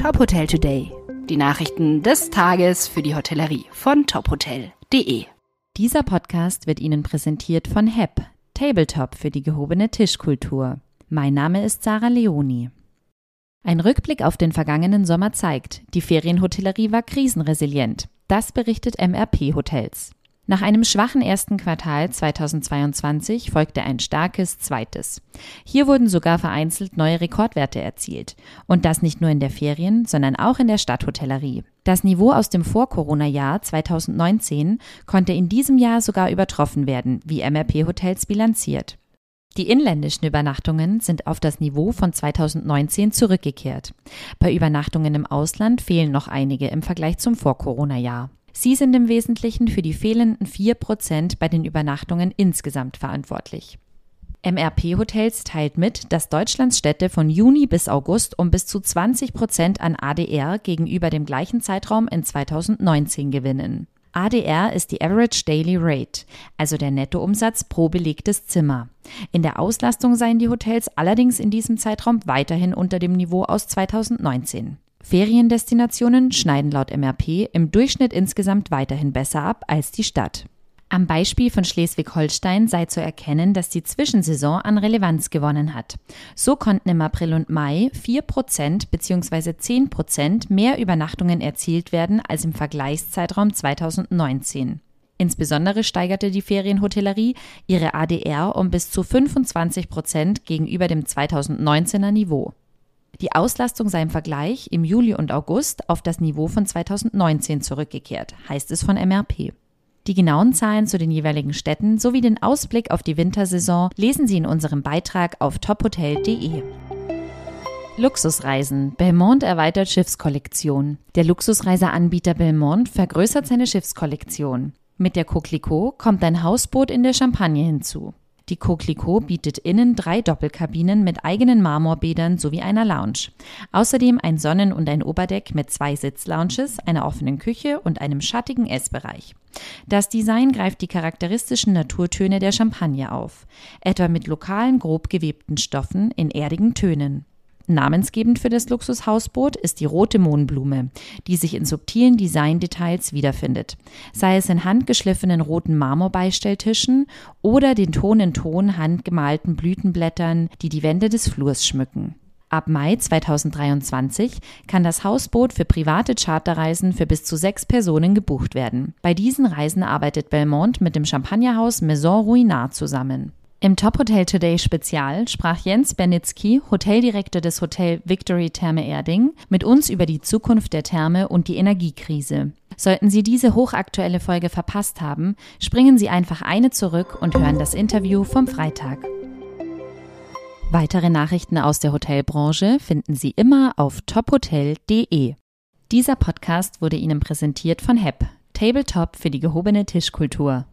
Top Hotel Today. Die Nachrichten des Tages für die Hotellerie von tophotel.de. Dieser Podcast wird Ihnen präsentiert von HEP, Tabletop für die gehobene Tischkultur. Mein Name ist Sarah Leoni. Ein Rückblick auf den vergangenen Sommer zeigt, die Ferienhotellerie war krisenresilient. Das berichtet MRP Hotels. Nach einem schwachen ersten Quartal 2022 folgte ein starkes zweites. Hier wurden sogar vereinzelt neue Rekordwerte erzielt. Und das nicht nur in der Ferien, sondern auch in der Stadthotellerie. Das Niveau aus dem Vor-Corona-Jahr 2019 konnte in diesem Jahr sogar übertroffen werden, wie MRP Hotels bilanziert. Die inländischen Übernachtungen sind auf das Niveau von 2019 zurückgekehrt. Bei Übernachtungen im Ausland fehlen noch einige im Vergleich zum Vor-Corona-Jahr. Sie sind im Wesentlichen für die fehlenden 4% bei den Übernachtungen insgesamt verantwortlich. MRP Hotels teilt mit, dass Deutschlands Städte von Juni bis August um bis zu 20 Prozent an ADR gegenüber dem gleichen Zeitraum in 2019 gewinnen. ADR ist die Average Daily Rate, also der Nettoumsatz pro belegtes Zimmer. In der Auslastung seien die Hotels allerdings in diesem Zeitraum weiterhin unter dem Niveau aus 2019. Feriendestinationen schneiden laut MRP im Durchschnitt insgesamt weiterhin besser ab als die Stadt. Am Beispiel von Schleswig-Holstein sei zu erkennen, dass die Zwischensaison an Relevanz gewonnen hat. So konnten im April und Mai 4% bzw. 10% mehr Übernachtungen erzielt werden als im Vergleichszeitraum 2019. Insbesondere steigerte die Ferienhotellerie ihre ADR um bis zu 25% gegenüber dem 2019er Niveau. Die Auslastung sei im Vergleich im Juli und August auf das Niveau von 2019 zurückgekehrt, heißt es von MRP. Die genauen Zahlen zu den jeweiligen Städten sowie den Ausblick auf die Wintersaison lesen Sie in unserem Beitrag auf tophotel.de. Luxusreisen. Belmont erweitert Schiffskollektion. Der Luxusreiseanbieter Belmont vergrößert seine Schiffskollektion. Mit der Coquelicot kommt ein Hausboot in der Champagne hinzu. Die Coquelicot bietet innen drei Doppelkabinen mit eigenen Marmorbädern sowie einer Lounge. Außerdem ein Sonnen- und ein Oberdeck mit zwei Sitzlounges, einer offenen Küche und einem schattigen Essbereich. Das Design greift die charakteristischen Naturtöne der Champagne auf, etwa mit lokalen grob gewebten Stoffen in erdigen Tönen. Namensgebend für das Luxushausboot ist die rote Mohnblume, die sich in subtilen Designdetails wiederfindet, sei es in handgeschliffenen roten Marmorbeistelltischen oder den Ton in Ton handgemalten Blütenblättern, die die Wände des Flurs schmücken. Ab Mai 2023 kann das Hausboot für private Charterreisen für bis zu sechs Personen gebucht werden. Bei diesen Reisen arbeitet Belmont mit dem Champagnerhaus Maison Ruinart zusammen. Im Top Hotel Today Spezial sprach Jens Bernitzky, Hoteldirektor des Hotel Victory Therme Erding, mit uns über die Zukunft der Therme und die Energiekrise. Sollten Sie diese hochaktuelle Folge verpasst haben, springen Sie einfach eine zurück und hören das Interview vom Freitag. Weitere Nachrichten aus der Hotelbranche finden Sie immer auf tophotel.de. Dieser Podcast wurde Ihnen präsentiert von HEP, Tabletop für die gehobene Tischkultur.